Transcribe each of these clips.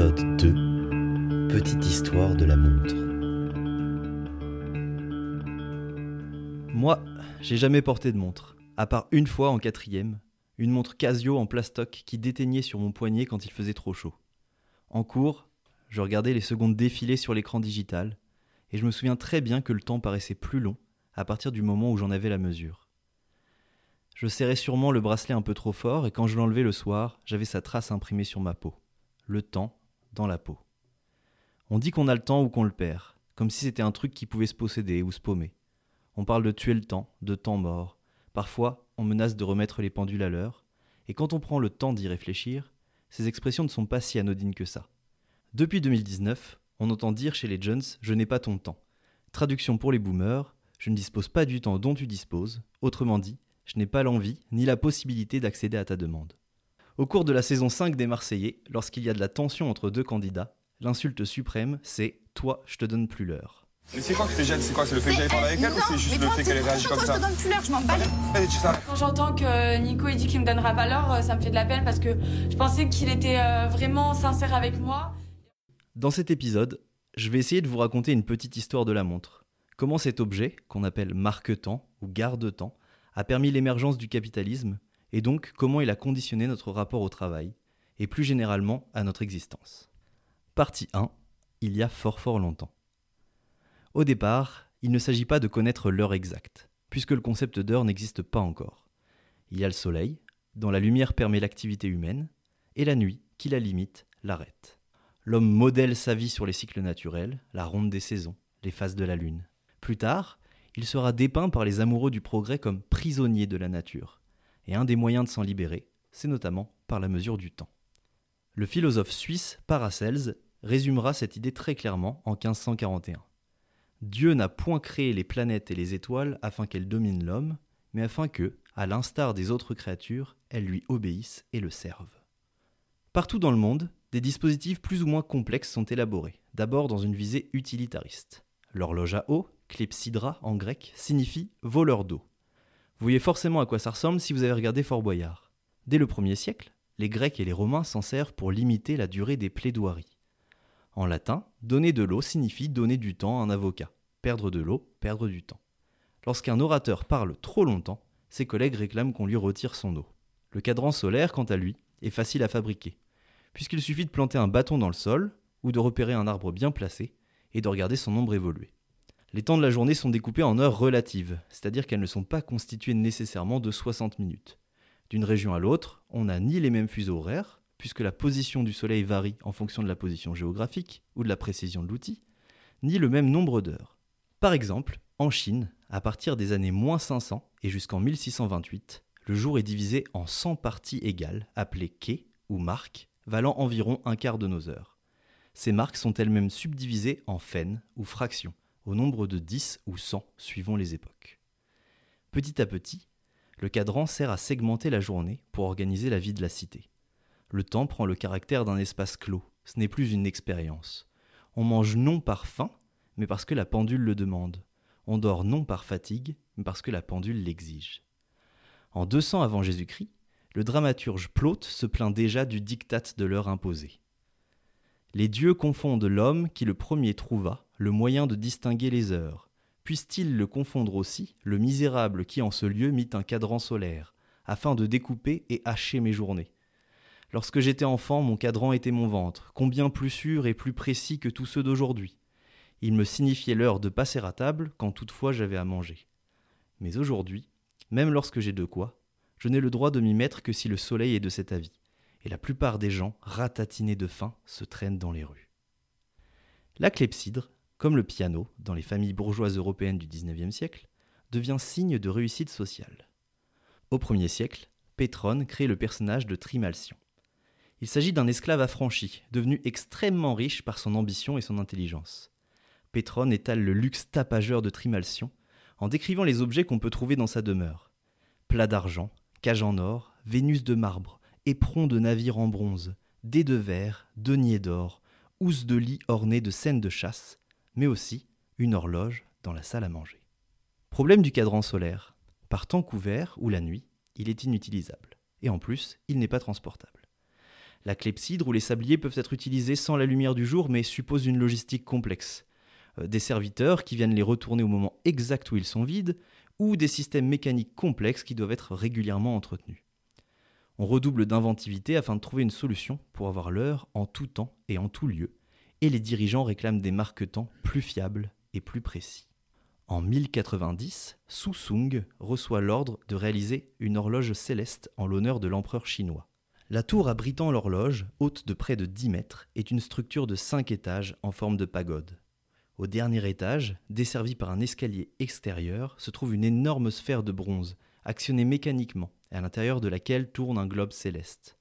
Épisode 2 Petite histoire de la montre. Moi, j'ai jamais porté de montre, à part une fois en quatrième, une montre Casio en plastoc qui déteignait sur mon poignet quand il faisait trop chaud. En cours, je regardais les secondes défiler sur l'écran digital, et je me souviens très bien que le temps paraissait plus long à partir du moment où j'en avais la mesure. Je serrais sûrement le bracelet un peu trop fort, et quand je l'enlevais le soir, j'avais sa trace imprimée sur ma peau. Le temps dans la peau. On dit qu'on a le temps ou qu'on le perd, comme si c'était un truc qui pouvait se posséder ou se paumer. On parle de tuer le temps, de temps mort. Parfois, on menace de remettre les pendules à l'heure. Et quand on prend le temps d'y réfléchir, ces expressions ne sont pas si anodines que ça. Depuis 2019, on entend dire chez les Jones Je n'ai pas ton temps. Traduction pour les boomers Je ne dispose pas du temps dont tu disposes. Autrement dit, je n'ai pas l'envie ni la possibilité d'accéder à ta demande. Au cours de la saison 5 des Marseillais, lorsqu'il y a de la tension entre deux candidats, l'insulte suprême, c'est Toi, je te donne plus l'heure. Mais c'est quoi que te gêne C'est quoi C'est le fait que j'aille parler avec elle ou c'est juste le fait qu'elle ait réagi comme ça Je te donne plus l'heure, je m'en bats. Allez, tu sais, Quand j'entends que Nico il dit qu'il me donnera pas l'heure, euh, ça me fait de la peine parce que je pensais qu'il était euh, vraiment sincère avec moi. Dans cet épisode, je vais essayer de vous raconter une petite histoire de la montre. Comment cet objet, qu'on appelle marque-temps ou garde-temps, a permis l'émergence du capitalisme, et donc comment il a conditionné notre rapport au travail, et plus généralement à notre existence. Partie 1. Il y a fort fort longtemps. Au départ, il ne s'agit pas de connaître l'heure exacte, puisque le concept d'heure n'existe pas encore. Il y a le soleil, dont la lumière permet l'activité humaine, et la nuit, qui la limite, l'arrête. L'homme modèle sa vie sur les cycles naturels, la ronde des saisons, les phases de la lune. Plus tard, il sera dépeint par les amoureux du progrès comme prisonnier de la nature. Et un des moyens de s'en libérer, c'est notamment par la mesure du temps. Le philosophe suisse Paracelse résumera cette idée très clairement en 1541. Dieu n'a point créé les planètes et les étoiles afin qu'elles dominent l'homme, mais afin que, à l'instar des autres créatures, elles lui obéissent et le servent. Partout dans le monde, des dispositifs plus ou moins complexes sont élaborés, d'abord dans une visée utilitariste. L'horloge à eau, clepsydra en grec, signifie voleur d'eau. Vous voyez forcément à quoi ça ressemble si vous avez regardé Fort Boyard. Dès le 1er siècle, les Grecs et les Romains s'en servent pour limiter la durée des plaidoiries. En latin, donner de l'eau signifie donner du temps à un avocat. Perdre de l'eau, perdre du temps. Lorsqu'un orateur parle trop longtemps, ses collègues réclament qu'on lui retire son eau. Le cadran solaire, quant à lui, est facile à fabriquer, puisqu'il suffit de planter un bâton dans le sol, ou de repérer un arbre bien placé, et de regarder son ombre évoluer. Les temps de la journée sont découpés en heures relatives, c'est-à-dire qu'elles ne sont pas constituées nécessairement de 60 minutes. D'une région à l'autre, on n'a ni les mêmes fuseaux horaires, puisque la position du Soleil varie en fonction de la position géographique ou de la précision de l'outil, ni le même nombre d'heures. Par exemple, en Chine, à partir des années moins 500 et jusqu'en 1628, le jour est divisé en 100 parties égales, appelées quais ou marques, valant environ un quart de nos heures. Ces marques sont elles-mêmes subdivisées en fènes ou fractions, au nombre de 10 ou 100 suivant les époques. Petit à petit, le cadran sert à segmenter la journée pour organiser la vie de la cité. Le temps prend le caractère d'un espace clos, ce n'est plus une expérience. On mange non par faim, mais parce que la pendule le demande. On dort non par fatigue, mais parce que la pendule l'exige. En 200 avant Jésus-Christ, le dramaturge Plaute se plaint déjà du diktat de l'heure imposée. Les dieux confondent l'homme qui le premier trouva le moyen de distinguer les heures. Puisse-t-il le confondre aussi, le misérable qui en ce lieu mit un cadran solaire, afin de découper et hacher mes journées Lorsque j'étais enfant, mon cadran était mon ventre, combien plus sûr et plus précis que tous ceux d'aujourd'hui. Il me signifiait l'heure de passer à table quand toutefois j'avais à manger. Mais aujourd'hui, même lorsque j'ai de quoi, je n'ai le droit de m'y mettre que si le soleil est de cet avis, et la plupart des gens, ratatinés de faim, se traînent dans les rues. La clepsydre, comme le piano dans les familles bourgeoises européennes du XIXe siècle, devient signe de réussite sociale. Au Ier siècle, Pétrone crée le personnage de Trimalcion. Il s'agit d'un esclave affranchi, devenu extrêmement riche par son ambition et son intelligence. Pétrone étale le luxe tapageur de Trimalcion en décrivant les objets qu'on peut trouver dans sa demeure. Plats d'argent, cage en or, Vénus de marbre, éperons de navires en bronze, dés de verre, deniers d'or, housses de lit ornées de scènes de chasse, mais aussi une horloge dans la salle à manger. Problème du cadran solaire. Par temps couvert ou la nuit, il est inutilisable. Et en plus, il n'est pas transportable. La clepsydre ou les sabliers peuvent être utilisés sans la lumière du jour, mais supposent une logistique complexe. Euh, des serviteurs qui viennent les retourner au moment exact où ils sont vides, ou des systèmes mécaniques complexes qui doivent être régulièrement entretenus. On redouble d'inventivité afin de trouver une solution pour avoir l'heure en tout temps et en tout lieu, et les dirigeants réclament des marque-temps plus fiables et plus précis. En 1090, Su Sung reçoit l'ordre de réaliser une horloge céleste en l'honneur de l'empereur chinois. La tour abritant l'horloge, haute de près de 10 mètres, est une structure de 5 étages en forme de pagode. Au dernier étage, desservi par un escalier extérieur, se trouve une énorme sphère de bronze, actionnée mécaniquement, à l'intérieur de laquelle tourne un globe céleste.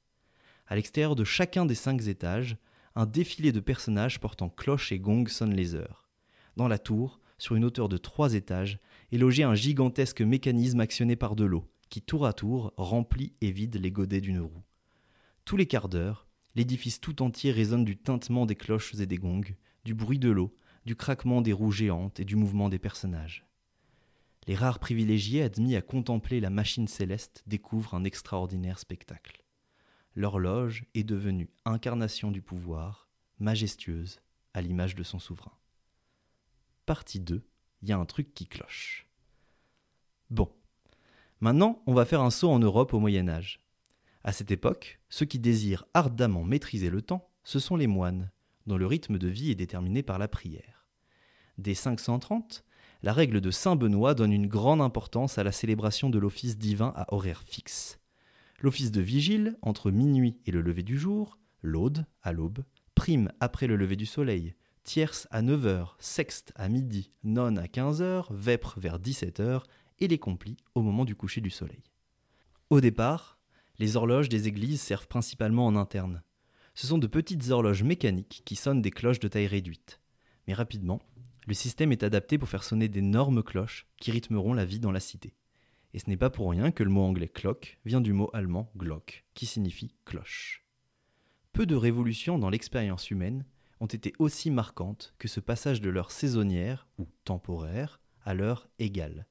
À l'extérieur de chacun des cinq étages, un défilé de personnages portant cloches et gongs sonne les heures. Dans la tour, sur une hauteur de trois étages, est logé un gigantesque mécanisme actionné par de l'eau, qui tour à tour remplit et vide les godets d'une roue. Tous les quarts d'heure, l'édifice tout entier résonne du tintement des cloches et des gongs, du bruit de l'eau, du craquement des roues géantes et du mouvement des personnages. Les rares privilégiés admis à contempler la machine céleste découvrent un extraordinaire spectacle. L'horloge est devenue incarnation du pouvoir, majestueuse, à l'image de son souverain. Partie 2, il y a un truc qui cloche. Bon, maintenant on va faire un saut en Europe au Moyen Âge. À cette époque, ceux qui désirent ardemment maîtriser le temps, ce sont les moines, dont le rythme de vie est déterminé par la prière. Dès 530, la règle de Saint Benoît donne une grande importance à la célébration de l'office divin à horaire fixe. L'office de vigile, entre minuit et le lever du jour, l'aude, à l'aube, prime après le lever du soleil, tierce à 9h, sexte à midi, nonne à 15h, vêpres vers 17h et les complis au moment du coucher du soleil. Au départ, les horloges des églises servent principalement en interne. Ce sont de petites horloges mécaniques qui sonnent des cloches de taille réduite. Mais rapidement, le système est adapté pour faire sonner d'énormes cloches qui rythmeront la vie dans la cité. Et ce n'est pas pour rien que le mot anglais clock vient du mot allemand glock, qui signifie cloche. Peu de révolutions dans l'expérience humaine ont été aussi marquantes que ce passage de l'heure saisonnière ou temporaire à l'heure égale.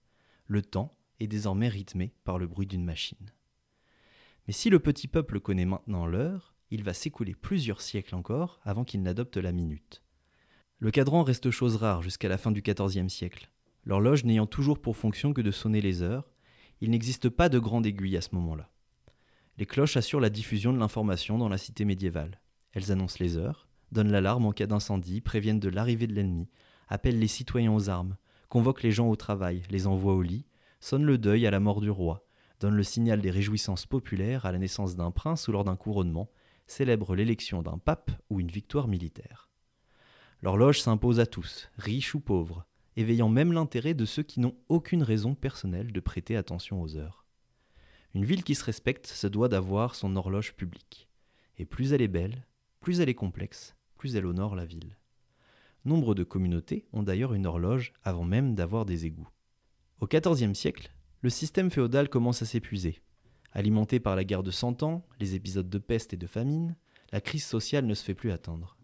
Le temps est désormais rythmé par le bruit d'une machine. Mais si le petit peuple connaît maintenant l'heure, il va s'écouler plusieurs siècles encore avant qu'il n'adopte la minute. Le cadran reste chose rare jusqu'à la fin du XIVe siècle. L'horloge n'ayant toujours pour fonction que de sonner les heures, il n'existe pas de grande aiguille à ce moment-là. Les cloches assurent la diffusion de l'information dans la cité médiévale. Elles annoncent les heures, donnent l'alarme en cas d'incendie, préviennent de l'arrivée de l'ennemi, appellent les citoyens aux armes, convoquent les gens au travail, les envoient au lit, sonnent le deuil à la mort du roi, donne le signal des réjouissances populaires à la naissance d'un prince ou lors d'un couronnement, célèbre l'élection d'un pape ou une victoire militaire. L'horloge s'impose à tous, riches ou pauvres, éveillant même l'intérêt de ceux qui n'ont aucune raison personnelle de prêter attention aux heures. Une ville qui se respecte se doit d'avoir son horloge publique. Et plus elle est belle, plus elle est complexe, plus elle honore la ville. Nombre de communautés ont d'ailleurs une horloge avant même d'avoir des égouts. Au XIVe siècle, le système féodal commence à s'épuiser. Alimenté par la guerre de Cent Ans, les épisodes de peste et de famine, la crise sociale ne se fait plus attendre.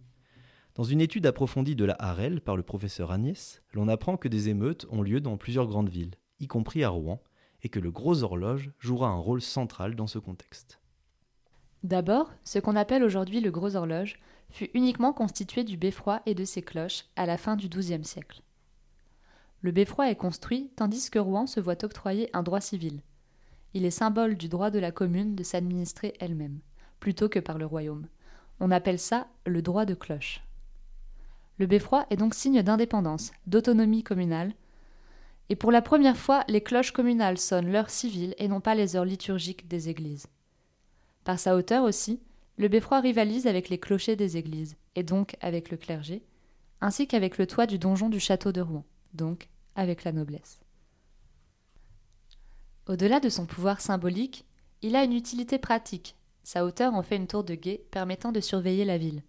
Dans une étude approfondie de la Harel par le professeur Agnès, l'on apprend que des émeutes ont lieu dans plusieurs grandes villes, y compris à Rouen, et que le gros horloge jouera un rôle central dans ce contexte. D'abord, ce qu'on appelle aujourd'hui le gros horloge fut uniquement constitué du beffroi et de ses cloches à la fin du XIIe siècle. Le beffroi est construit tandis que Rouen se voit octroyer un droit civil. Il est symbole du droit de la commune de s'administrer elle-même, plutôt que par le royaume. On appelle ça le droit de cloche. Le beffroi est donc signe d'indépendance, d'autonomie communale, et pour la première fois, les cloches communales sonnent l'heure civile et non pas les heures liturgiques des églises. Par sa hauteur aussi, le beffroi rivalise avec les clochers des églises, et donc avec le clergé, ainsi qu'avec le toit du donjon du château de Rouen, donc avec la noblesse. Au-delà de son pouvoir symbolique, il a une utilité pratique. Sa hauteur en fait une tour de guet permettant de surveiller la ville.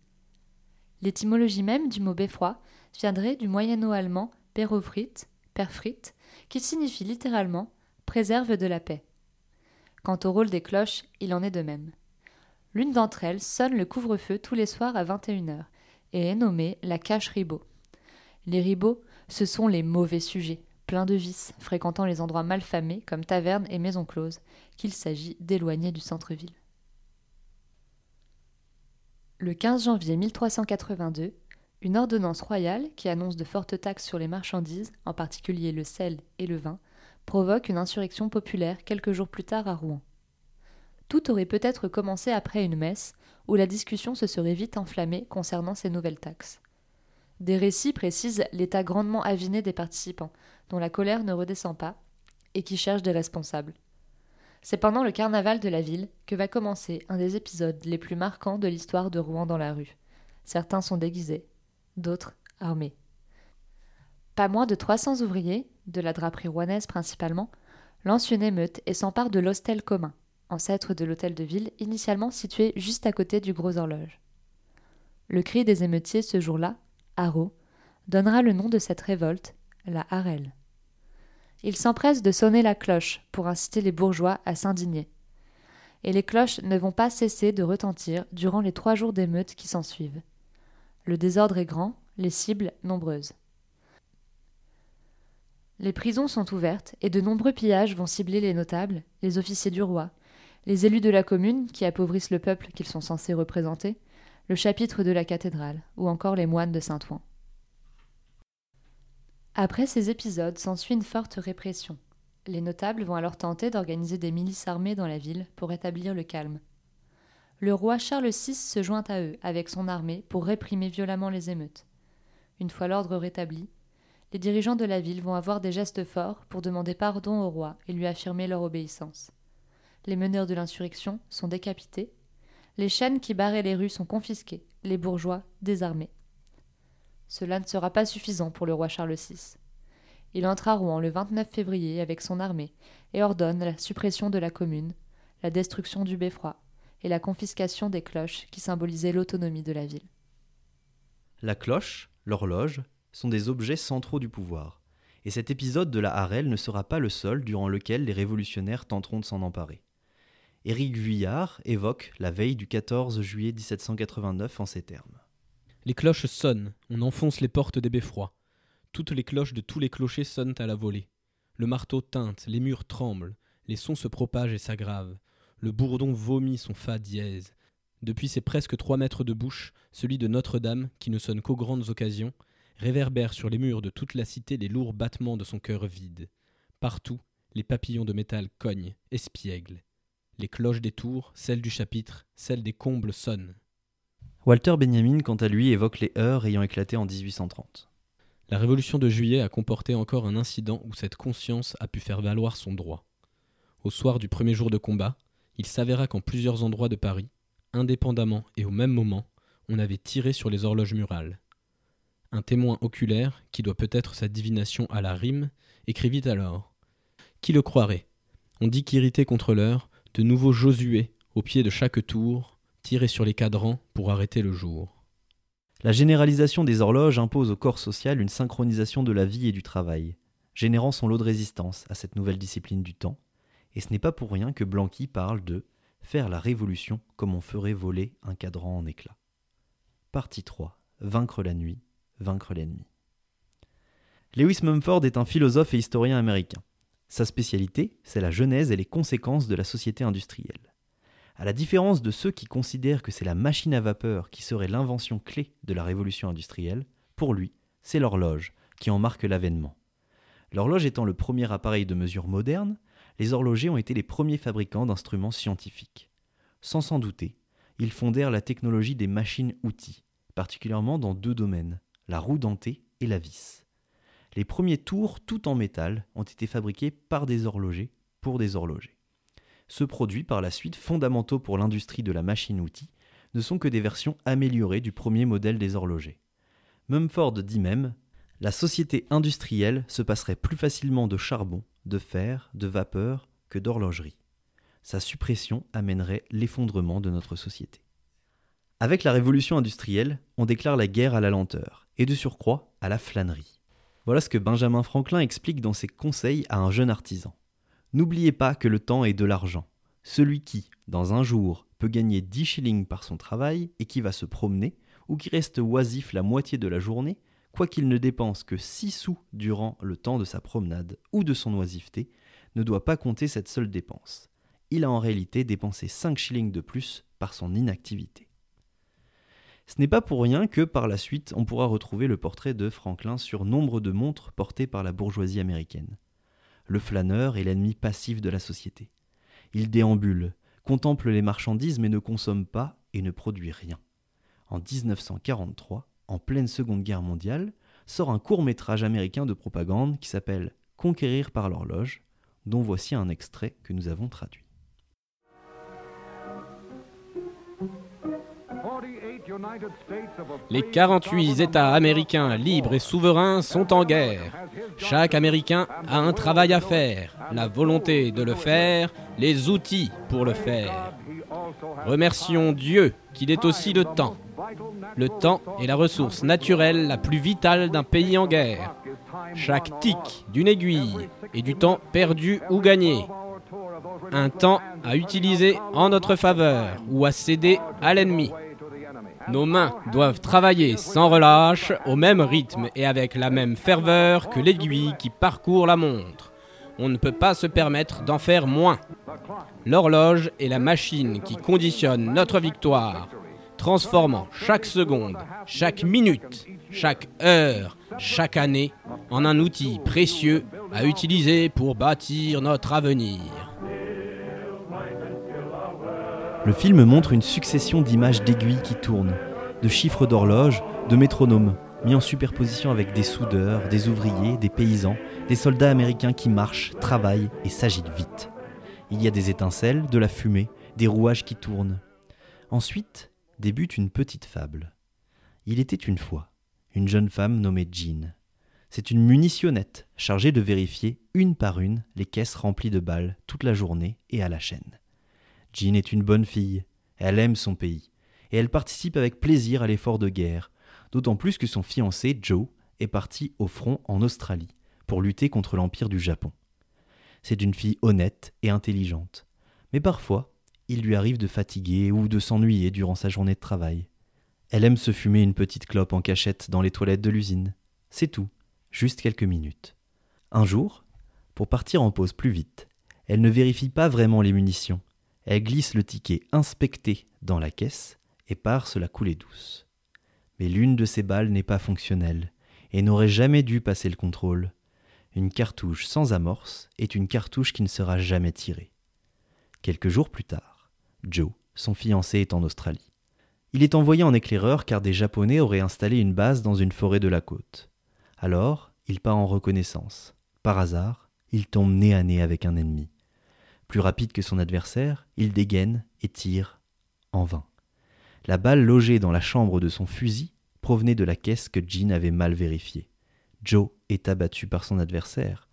L'étymologie même du mot beffroi viendrait du moyen allemand perofrit, perfrit, qui signifie littéralement préserve de la paix. Quant au rôle des cloches, il en est de même. L'une d'entre elles sonne le couvre-feu tous les soirs à 21h et est nommée la cache ribot. Les ribots ce sont les mauvais sujets, pleins de vices, fréquentant les endroits malfamés comme tavernes et maisons closes, qu'il s'agit d'éloigner du centre-ville. Le 15 janvier 1382, une ordonnance royale qui annonce de fortes taxes sur les marchandises, en particulier le sel et le vin, provoque une insurrection populaire quelques jours plus tard à Rouen. Tout aurait peut-être commencé après une messe, où la discussion se serait vite enflammée concernant ces nouvelles taxes. Des récits précisent l'état grandement aviné des participants, dont la colère ne redescend pas, et qui cherchent des responsables. C'est pendant le carnaval de la ville que va commencer un des épisodes les plus marquants de l'histoire de Rouen dans la rue. Certains sont déguisés, d'autres armés. Pas moins de 300 ouvriers, de la draperie rouennaise principalement, lancent une émeute et s'emparent de l'hostel commun, ancêtre de l'hôtel de ville initialement situé juste à côté du Gros Horloge. Le cri des émeutiers ce jour-là, haro, donnera le nom de cette révolte, la Harel. Ils s'empressent de sonner la cloche pour inciter les bourgeois à s'indigner. Et les cloches ne vont pas cesser de retentir durant les trois jours d'émeute qui s'ensuivent. Le désordre est grand, les cibles nombreuses. Les prisons sont ouvertes et de nombreux pillages vont cibler les notables, les officiers du roi, les élus de la commune qui appauvrissent le peuple qu'ils sont censés représenter, le chapitre de la cathédrale, ou encore les moines de Saint-Ouen. Après ces épisodes s'ensuit une forte répression. Les notables vont alors tenter d'organiser des milices armées dans la ville pour rétablir le calme. Le roi Charles VI se joint à eux avec son armée pour réprimer violemment les émeutes. Une fois l'ordre rétabli, les dirigeants de la ville vont avoir des gestes forts pour demander pardon au roi et lui affirmer leur obéissance les meneurs de l'insurrection sont décapités, les chaînes qui barraient les rues sont confisquées, les bourgeois désarmés. Cela ne sera pas suffisant pour le roi Charles VI. Il entre à Rouen le 29 février avec son armée et ordonne la suppression de la commune, la destruction du beffroi et la confiscation des cloches qui symbolisaient l'autonomie de la ville. La cloche, l'horloge, sont des objets centraux du pouvoir, et cet épisode de la Harel ne sera pas le seul durant lequel les révolutionnaires tenteront de s'en emparer. Éric Vuillard évoque la veille du 14 juillet 1789 en ces termes. Les cloches sonnent, on enfonce les portes des beffrois. Toutes les cloches de tous les clochers sonnent à la volée. Le marteau teinte, les murs tremblent, les sons se propagent et s'aggravent. Le bourdon vomit son fa dièse. Depuis ses presque trois mètres de bouche, celui de Notre-Dame, qui ne sonne qu'aux grandes occasions, réverbère sur les murs de toute la cité les lourds battements de son cœur vide. Partout, les papillons de métal cognent, espièglent. Les cloches des tours, celles du chapitre, celles des combles sonnent. Walter Benjamin, quant à lui, évoque les heurts ayant éclaté en 1830. La Révolution de juillet a comporté encore un incident où cette conscience a pu faire valoir son droit. Au soir du premier jour de combat, il s'avéra qu'en plusieurs endroits de Paris, indépendamment et au même moment, on avait tiré sur les horloges murales. Un témoin oculaire, qui doit peut-être sa divination à la rime, écrivit alors Qui le croirait? On dit qu'irrité contre l'heure, de nouveau Josué, au pied de chaque tour, tirait sur les cadrans pour arrêter le jour. La généralisation des horloges impose au corps social une synchronisation de la vie et du travail, générant son lot de résistance à cette nouvelle discipline du temps, et ce n'est pas pour rien que Blanqui parle de faire la révolution comme on ferait voler un cadran en éclats. Partie 3. Vaincre la nuit, vaincre l'ennemi. Lewis Mumford est un philosophe et historien américain. Sa spécialité, c'est la genèse et les conséquences de la société industrielle. À la différence de ceux qui considèrent que c'est la machine à vapeur qui serait l'invention clé de la révolution industrielle, pour lui, c'est l'horloge qui en marque l'avènement. L'horloge étant le premier appareil de mesure moderne, les horlogers ont été les premiers fabricants d'instruments scientifiques. Sans s'en douter, ils fondèrent la technologie des machines-outils, particulièrement dans deux domaines, la roue dentée et la vis. Les premiers tours, tout en métal, ont été fabriqués par des horlogers pour des horlogers. Ceux produits par la suite, fondamentaux pour l'industrie de la machine-outil, ne sont que des versions améliorées du premier modèle des horlogers. Mumford dit même La société industrielle se passerait plus facilement de charbon, de fer, de vapeur que d'horlogerie. Sa suppression amènerait l'effondrement de notre société. Avec la révolution industrielle, on déclare la guerre à la lenteur, et de surcroît à la flânerie. Voilà ce que Benjamin Franklin explique dans ses conseils à un jeune artisan. N'oubliez pas que le temps est de l'argent. Celui qui, dans un jour, peut gagner 10 shillings par son travail et qui va se promener, ou qui reste oisif la moitié de la journée, quoiqu'il ne dépense que 6 sous durant le temps de sa promenade ou de son oisiveté, ne doit pas compter cette seule dépense. Il a en réalité dépensé 5 shillings de plus par son inactivité. Ce n'est pas pour rien que par la suite on pourra retrouver le portrait de Franklin sur nombre de montres portées par la bourgeoisie américaine. Le flâneur est l'ennemi passif de la société. Il déambule, contemple les marchandises mais ne consomme pas et ne produit rien. En 1943, en pleine Seconde Guerre mondiale, sort un court métrage américain de propagande qui s'appelle Conquérir par l'horloge, dont voici un extrait que nous avons traduit. Les 48 États américains libres et souverains sont en guerre. Chaque Américain a un travail à faire, la volonté de le faire, les outils pour le faire. Remercions Dieu qu'il est aussi le temps. Le temps est la ressource naturelle la plus vitale d'un pays en guerre. Chaque tic d'une aiguille est du temps perdu ou gagné. Un temps à utiliser en notre faveur ou à céder à l'ennemi. Nos mains doivent travailler sans relâche, au même rythme et avec la même ferveur que l'aiguille qui parcourt la montre. On ne peut pas se permettre d'en faire moins. L'horloge est la machine qui conditionne notre victoire, transformant chaque seconde, chaque minute, chaque heure, chaque année en un outil précieux à utiliser pour bâtir notre avenir. Le film montre une succession d'images d'aiguilles qui tournent, de chiffres d'horloge, de métronomes, mis en superposition avec des soudeurs, des ouvriers, des paysans, des soldats américains qui marchent, travaillent et s'agitent vite. Il y a des étincelles, de la fumée, des rouages qui tournent. Ensuite débute une petite fable. Il était une fois une jeune femme nommée Jean. C'est une munitionnette chargée de vérifier une par une les caisses remplies de balles toute la journée et à la chaîne. Jean est une bonne fille, elle aime son pays, et elle participe avec plaisir à l'effort de guerre, d'autant plus que son fiancé, Joe, est parti au front en Australie pour lutter contre l'Empire du Japon. C'est une fille honnête et intelligente, mais parfois il lui arrive de fatiguer ou de s'ennuyer durant sa journée de travail. Elle aime se fumer une petite clope en cachette dans les toilettes de l'usine. C'est tout, juste quelques minutes. Un jour, pour partir en pause plus vite, elle ne vérifie pas vraiment les munitions, elle glisse le ticket inspecté dans la caisse et part se la couler douce. Mais l'une de ces balles n'est pas fonctionnelle et n'aurait jamais dû passer le contrôle. Une cartouche sans amorce est une cartouche qui ne sera jamais tirée. Quelques jours plus tard, Joe, son fiancé, est en Australie. Il est envoyé en éclaireur car des Japonais auraient installé une base dans une forêt de la côte. Alors, il part en reconnaissance. Par hasard, il tombe nez à nez avec un ennemi. Plus rapide que son adversaire, il dégaine et tire en vain. La balle logée dans la chambre de son fusil provenait de la caisse que Jean avait mal vérifiée. Joe est abattu par son adversaire,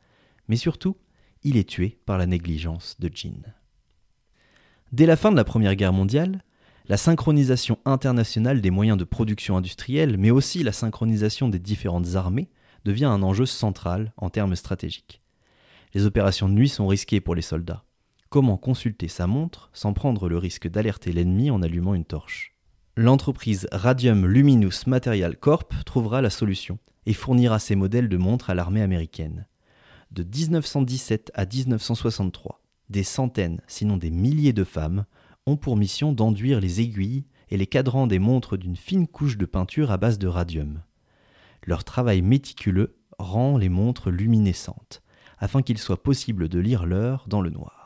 mais surtout, il est tué par la négligence de Jean. Dès la fin de la Première Guerre mondiale, la synchronisation internationale des moyens de production industrielle, mais aussi la synchronisation des différentes armées, devient un enjeu central en termes stratégiques. Les opérations de nuit sont risquées pour les soldats. Comment consulter sa montre sans prendre le risque d'alerter l'ennemi en allumant une torche? L'entreprise Radium Luminous Material Corp trouvera la solution et fournira ses modèles de montres à l'armée américaine. De 1917 à 1963, des centaines, sinon des milliers de femmes ont pour mission d'enduire les aiguilles et les cadrans des montres d'une fine couche de peinture à base de radium. Leur travail méticuleux rend les montres luminescentes, afin qu'il soit possible de lire l'heure dans le noir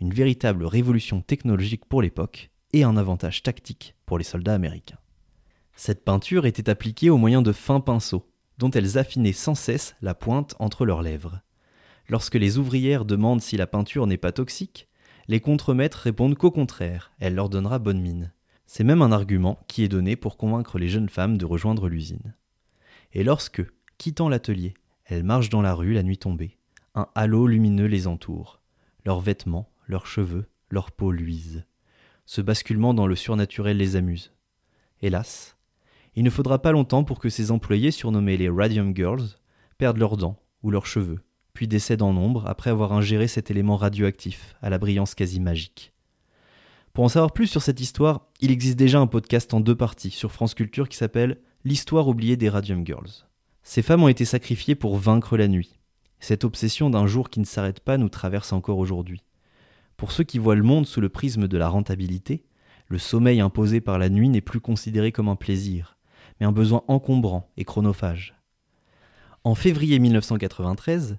une véritable révolution technologique pour l'époque et un avantage tactique pour les soldats américains. Cette peinture était appliquée au moyen de fins pinceaux, dont elles affinaient sans cesse la pointe entre leurs lèvres. Lorsque les ouvrières demandent si la peinture n'est pas toxique, les contremaîtres répondent qu'au contraire, elle leur donnera bonne mine. C'est même un argument qui est donné pour convaincre les jeunes femmes de rejoindre l'usine. Et lorsque, quittant l'atelier, elles marchent dans la rue la nuit tombée, un halo lumineux les entoure. Leurs vêtements, leurs cheveux, leur peau luise. Ce basculement dans le surnaturel les amuse. Hélas, il ne faudra pas longtemps pour que ces employés surnommés les Radium Girls perdent leurs dents ou leurs cheveux, puis décèdent en nombre après avoir ingéré cet élément radioactif à la brillance quasi magique. Pour en savoir plus sur cette histoire, il existe déjà un podcast en deux parties sur France Culture qui s'appelle L'histoire oubliée des Radium Girls. Ces femmes ont été sacrifiées pour vaincre la nuit. Cette obsession d'un jour qui ne s'arrête pas nous traverse encore aujourd'hui. Pour ceux qui voient le monde sous le prisme de la rentabilité, Le sommeil imposé par la nuit n'est plus considéré comme un plaisir, mais un besoin encombrant et chronophage. En février 1993,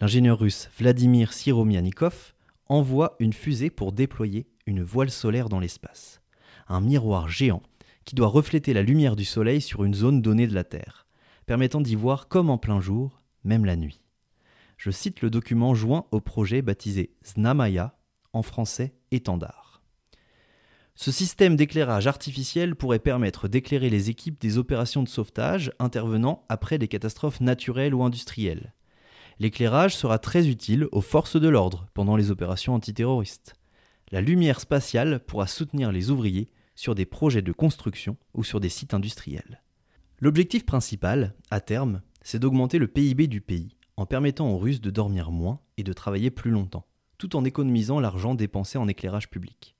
l'ingénieur russe Vladimir Siromianikov envoie une fusée pour déployer une voile solaire dans l'espace, un miroir géant qui doit refléter la lumière du Soleil sur une zone donnée de la Terre, permettant d'y voir comme en plein jour, même la nuit. Je cite le document joint au projet baptisé Znamaya, en français étendard. Ce système d'éclairage artificiel pourrait permettre d'éclairer les équipes des opérations de sauvetage intervenant après des catastrophes naturelles ou industrielles. L'éclairage sera très utile aux forces de l'ordre pendant les opérations antiterroristes. La lumière spatiale pourra soutenir les ouvriers sur des projets de construction ou sur des sites industriels. L'objectif principal, à terme, c'est d'augmenter le PIB du pays en permettant aux Russes de dormir moins et de travailler plus longtemps, tout en économisant l'argent dépensé en éclairage public.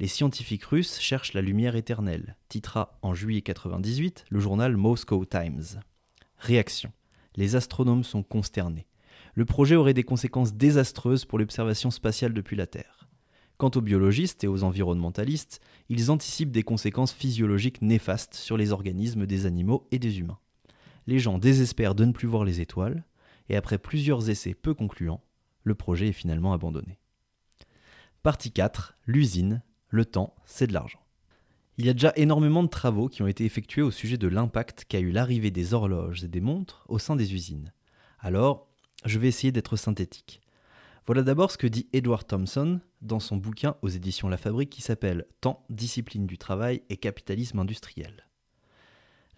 Les scientifiques russes cherchent la lumière éternelle, titra en juillet 98 le journal Moscow Times. Réaction. Les astronomes sont consternés. Le projet aurait des conséquences désastreuses pour l'observation spatiale depuis la Terre. Quant aux biologistes et aux environnementalistes, ils anticipent des conséquences physiologiques néfastes sur les organismes des animaux et des humains. Les gens désespèrent de ne plus voir les étoiles, et après plusieurs essais peu concluants, le projet est finalement abandonné. Partie 4. L'usine, le temps, c'est de l'argent. Il y a déjà énormément de travaux qui ont été effectués au sujet de l'impact qu'a eu l'arrivée des horloges et des montres au sein des usines. Alors, je vais essayer d'être synthétique. Voilà d'abord ce que dit Edward Thompson dans son bouquin aux éditions La Fabrique qui s'appelle Temps, discipline du travail et capitalisme industriel.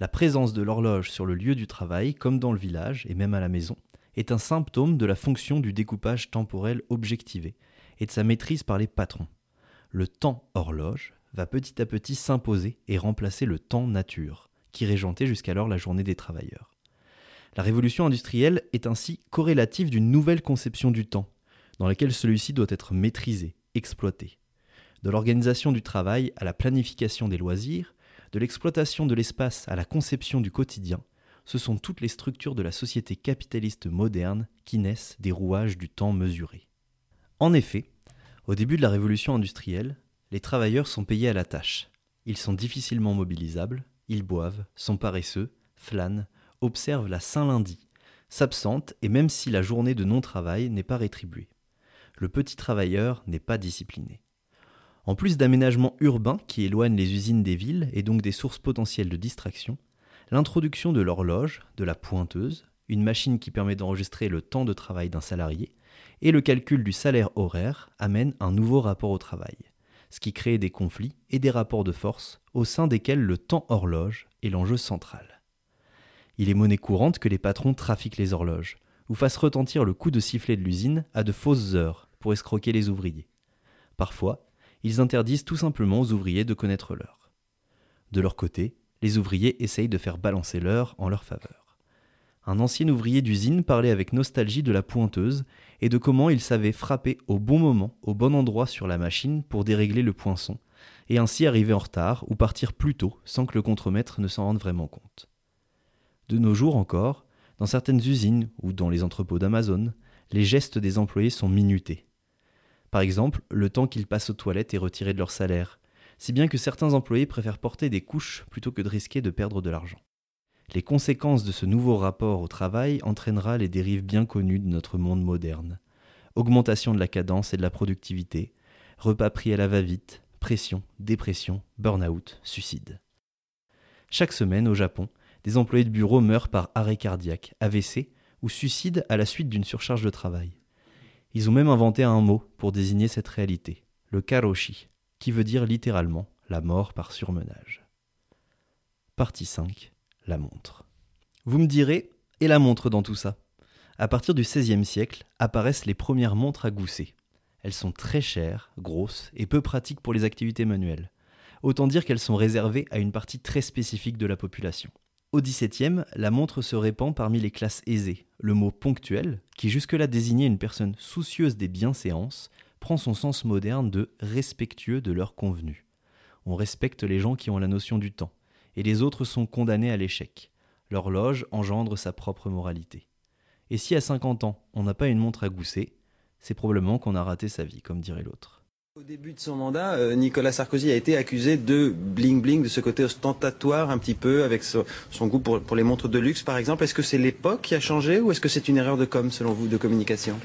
La présence de l'horloge sur le lieu du travail, comme dans le village et même à la maison, est un symptôme de la fonction du découpage temporel objectivé et de sa maîtrise par les patrons. Le temps horloge va petit à petit s'imposer et remplacer le temps nature, qui régentait jusqu'alors la journée des travailleurs. La révolution industrielle est ainsi corrélative d'une nouvelle conception du temps, dans laquelle celui-ci doit être maîtrisé, exploité. De l'organisation du travail à la planification des loisirs, de l'exploitation de l'espace à la conception du quotidien, ce sont toutes les structures de la société capitaliste moderne qui naissent des rouages du temps mesuré. En effet, au début de la révolution industrielle, les travailleurs sont payés à la tâche. Ils sont difficilement mobilisables, ils boivent, sont paresseux, flânent, observent la Saint-Lundi, s'absentent et même si la journée de non-travail n'est pas rétribuée. Le petit travailleur n'est pas discipliné. En plus d'aménagements urbains qui éloignent les usines des villes et donc des sources potentielles de distraction, l'introduction de l'horloge, de la pointeuse, une machine qui permet d'enregistrer le temps de travail d'un salarié, et le calcul du salaire horaire amènent un nouveau rapport au travail, ce qui crée des conflits et des rapports de force au sein desquels le temps horloge est l'enjeu central. Il est monnaie courante que les patrons trafiquent les horloges, ou fassent retentir le coup de sifflet de l'usine à de fausses heures pour escroquer les ouvriers. Parfois, ils interdisent tout simplement aux ouvriers de connaître l'heure. De leur côté, les ouvriers essayent de faire balancer l'heure en leur faveur. Un ancien ouvrier d'usine parlait avec nostalgie de la pointeuse et de comment il savait frapper au bon moment, au bon endroit sur la machine pour dérégler le poinçon, et ainsi arriver en retard ou partir plus tôt sans que le contremaître ne s'en rende vraiment compte. De nos jours encore, dans certaines usines ou dans les entrepôts d'Amazon, les gestes des employés sont minutés. Par exemple, le temps qu'ils passent aux toilettes est retiré de leur salaire, si bien que certains employés préfèrent porter des couches plutôt que de risquer de perdre de l'argent. Les conséquences de ce nouveau rapport au travail entraînera les dérives bien connues de notre monde moderne. Augmentation de la cadence et de la productivité, repas pris à la va-vite, pression, dépression, burn-out, suicide. Chaque semaine au Japon, des employés de bureau meurent par arrêt cardiaque, AVC ou suicide à la suite d'une surcharge de travail. Ils ont même inventé un mot pour désigner cette réalité, le karoshi, qui veut dire littéralement la mort par surmenage. Partie 5. La montre. Vous me direz, et la montre dans tout ça? À partir du XVIe siècle apparaissent les premières montres à gousset. Elles sont très chères, grosses et peu pratiques pour les activités manuelles. Autant dire qu'elles sont réservées à une partie très spécifique de la population. Au XVIIe, la montre se répand parmi les classes aisées. Le mot ponctuel, qui jusque-là désignait une personne soucieuse des bienséances, prend son sens moderne de respectueux de leur convenu. On respecte les gens qui ont la notion du temps, et les autres sont condamnés à l'échec. L'horloge engendre sa propre moralité. Et si à 50 ans on n'a pas une montre à gousset, c'est probablement qu'on a raté sa vie, comme dirait l'autre. Au début de son mandat, euh, Nicolas Sarkozy a été accusé de bling-bling, de ce côté ostentatoire un petit peu, avec son, son goût pour, pour les montres de luxe par exemple. Est-ce que c'est l'époque qui a changé ou est-ce que c'est une erreur de com selon vous, de communication?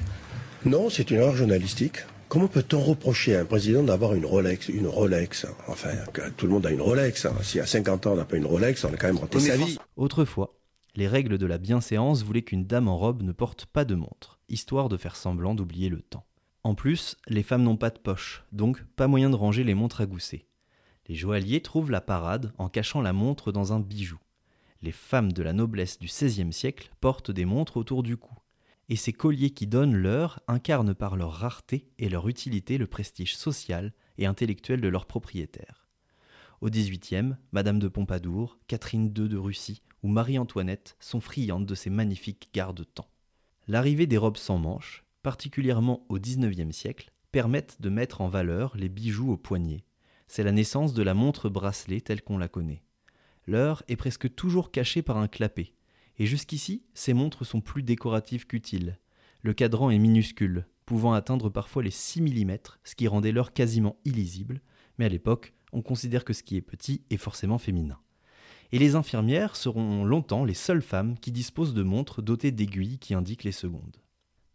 Non, c'est une erreur journalistique. Comment peut-on reprocher à un président d'avoir une Rolex Une Rolex, enfin, que tout le monde a une Rolex. hein. Si à 50 ans on n'a pas une Rolex, on a quand même raté sa vie. Autrefois, les règles de la bienséance voulaient qu'une dame en robe ne porte pas de montre, histoire de faire semblant d'oublier le temps. En plus, les femmes n'ont pas de poche, donc pas moyen de ranger les montres à gousset. Les joailliers trouvent la parade en cachant la montre dans un bijou. Les femmes de la noblesse du XVIe siècle portent des montres autour du cou. Et ces colliers qui donnent l'heure incarnent par leur rareté et leur utilité le prestige social et intellectuel de leurs propriétaires. Au XVIIIe, Madame de Pompadour, Catherine II de Russie ou Marie-Antoinette sont friandes de ces magnifiques garde-temps. L'arrivée des robes sans manches, particulièrement au XIXe siècle, permettent de mettre en valeur les bijoux au poignet. C'est la naissance de la montre bracelet telle qu'on la connaît. L'heure est presque toujours cachée par un clapet, et jusqu'ici, ces montres sont plus décoratives qu'utiles. Le cadran est minuscule, pouvant atteindre parfois les 6 mm, ce qui rendait l'heure quasiment illisible, mais à l'époque, on considère que ce qui est petit est forcément féminin. Et les infirmières seront longtemps les seules femmes qui disposent de montres dotées d'aiguilles qui indiquent les secondes.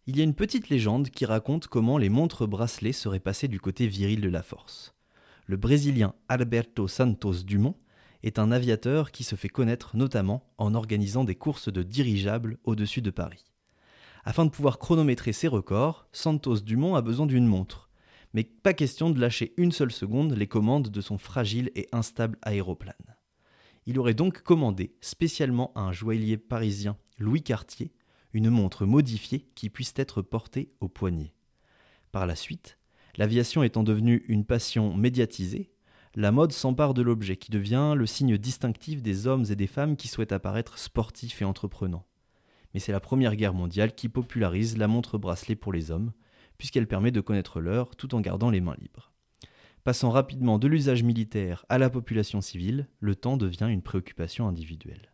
Il y a une petite légende qui raconte comment les montres bracelets seraient passées du côté viril de la force. Le Brésilien Alberto Santos Dumont est un aviateur qui se fait connaître notamment en organisant des courses de dirigeables au-dessus de Paris. Afin de pouvoir chronométrer ses records, Santos Dumont a besoin d'une montre, mais pas question de lâcher une seule seconde les commandes de son fragile et instable aéroplane. Il aurait donc commandé spécialement à un joaillier parisien, Louis Cartier, une montre modifiée qui puisse être portée au poignet. Par la suite, l'aviation étant devenue une passion médiatisée, la mode s'empare de l'objet qui devient le signe distinctif des hommes et des femmes qui souhaitent apparaître sportifs et entreprenants. Mais c'est la Première Guerre mondiale qui popularise la montre bracelet pour les hommes, puisqu'elle permet de connaître l'heure tout en gardant les mains libres. Passant rapidement de l'usage militaire à la population civile, le temps devient une préoccupation individuelle.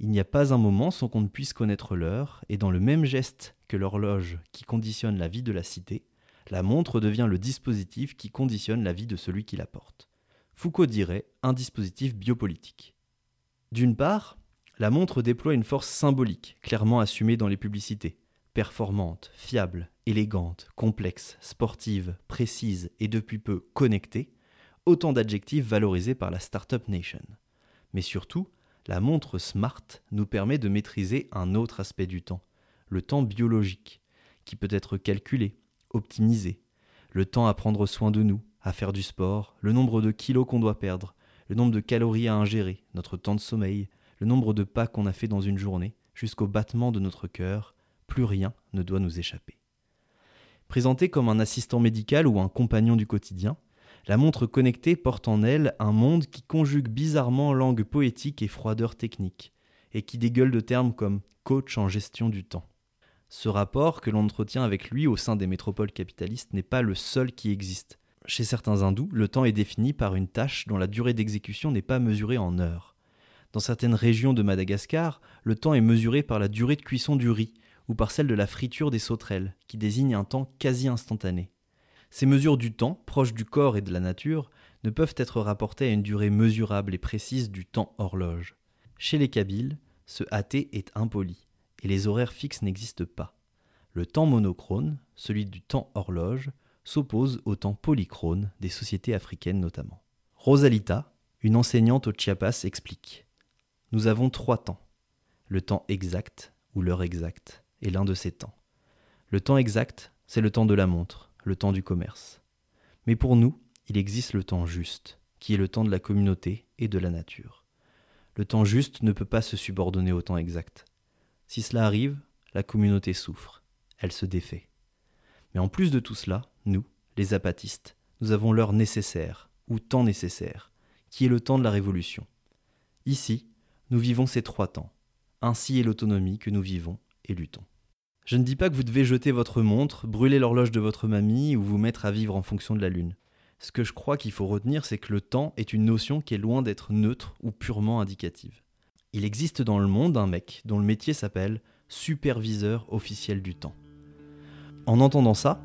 Il n'y a pas un moment sans qu'on ne puisse connaître l'heure, et dans le même geste que l'horloge qui conditionne la vie de la cité, la montre devient le dispositif qui conditionne la vie de celui qui la porte. Foucault dirait un dispositif biopolitique. D'une part, la montre déploie une force symbolique, clairement assumée dans les publicités, performante, fiable, élégante, complexe, sportive, précise et depuis peu connectée, autant d'adjectifs valorisés par la Startup Nation. Mais surtout, la montre Smart nous permet de maîtriser un autre aspect du temps, le temps biologique, qui peut être calculé, optimisé, le temps à prendre soin de nous, à faire du sport, le nombre de kilos qu'on doit perdre, le nombre de calories à ingérer, notre temps de sommeil, le nombre de pas qu'on a fait dans une journée, jusqu'au battement de notre cœur, plus rien ne doit nous échapper. Présentée comme un assistant médical ou un compagnon du quotidien, la montre connectée porte en elle un monde qui conjugue bizarrement langue poétique et froideur technique, et qui dégueule de termes comme coach en gestion du temps. Ce rapport que l'on entretient avec lui au sein des métropoles capitalistes n'est pas le seul qui existe. Chez certains hindous, le temps est défini par une tâche dont la durée d'exécution n'est pas mesurée en heures. Dans certaines régions de Madagascar, le temps est mesuré par la durée de cuisson du riz ou par celle de la friture des sauterelles, qui désigne un temps quasi instantané. Ces mesures du temps, proches du corps et de la nature, ne peuvent être rapportées à une durée mesurable et précise du temps horloge. Chez les Kabyles, ce hâté est impoli, et les horaires fixes n'existent pas. Le temps monochrone, celui du temps horloge, s'oppose au temps polychrone des sociétés africaines notamment. Rosalita, une enseignante au Chiapas, explique Nous avons trois temps. Le temps exact, ou l'heure exacte, est l'un de ces temps. Le temps exact, c'est le temps de la montre, le temps du commerce. Mais pour nous, il existe le temps juste, qui est le temps de la communauté et de la nature. Le temps juste ne peut pas se subordonner au temps exact. Si cela arrive, la communauté souffre, elle se défait. Mais en plus de tout cela, nous, les apatistes, nous avons l'heure nécessaire, ou temps nécessaire, qui est le temps de la révolution. Ici, nous vivons ces trois temps. Ainsi est l'autonomie que nous vivons et luttons. Je ne dis pas que vous devez jeter votre montre, brûler l'horloge de votre mamie ou vous mettre à vivre en fonction de la lune. Ce que je crois qu'il faut retenir, c'est que le temps est une notion qui est loin d'être neutre ou purement indicative. Il existe dans le monde un mec dont le métier s'appelle superviseur officiel du temps. En entendant ça,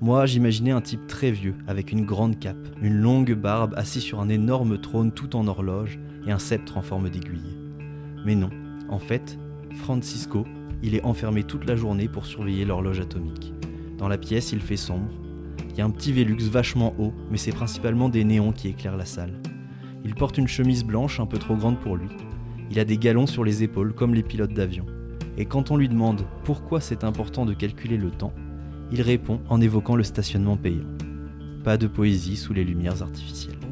Moi, j'imaginais un type très vieux, avec une grande cape, une longue barbe, assis sur un énorme trône tout en horloge et un sceptre en forme d'aiguille. Mais non, en fait, Francisco, il est enfermé toute la journée pour surveiller l'horloge atomique. Dans la pièce, il fait sombre. Il y a un petit Velux vachement haut, mais c'est principalement des néons qui éclairent la salle. Il porte une chemise blanche un peu trop grande pour lui. Il a des galons sur les épaules comme les pilotes d'avion. Et quand on lui demande pourquoi c'est important de calculer le temps, il répond en évoquant le stationnement payant. Pas de poésie sous les lumières artificielles.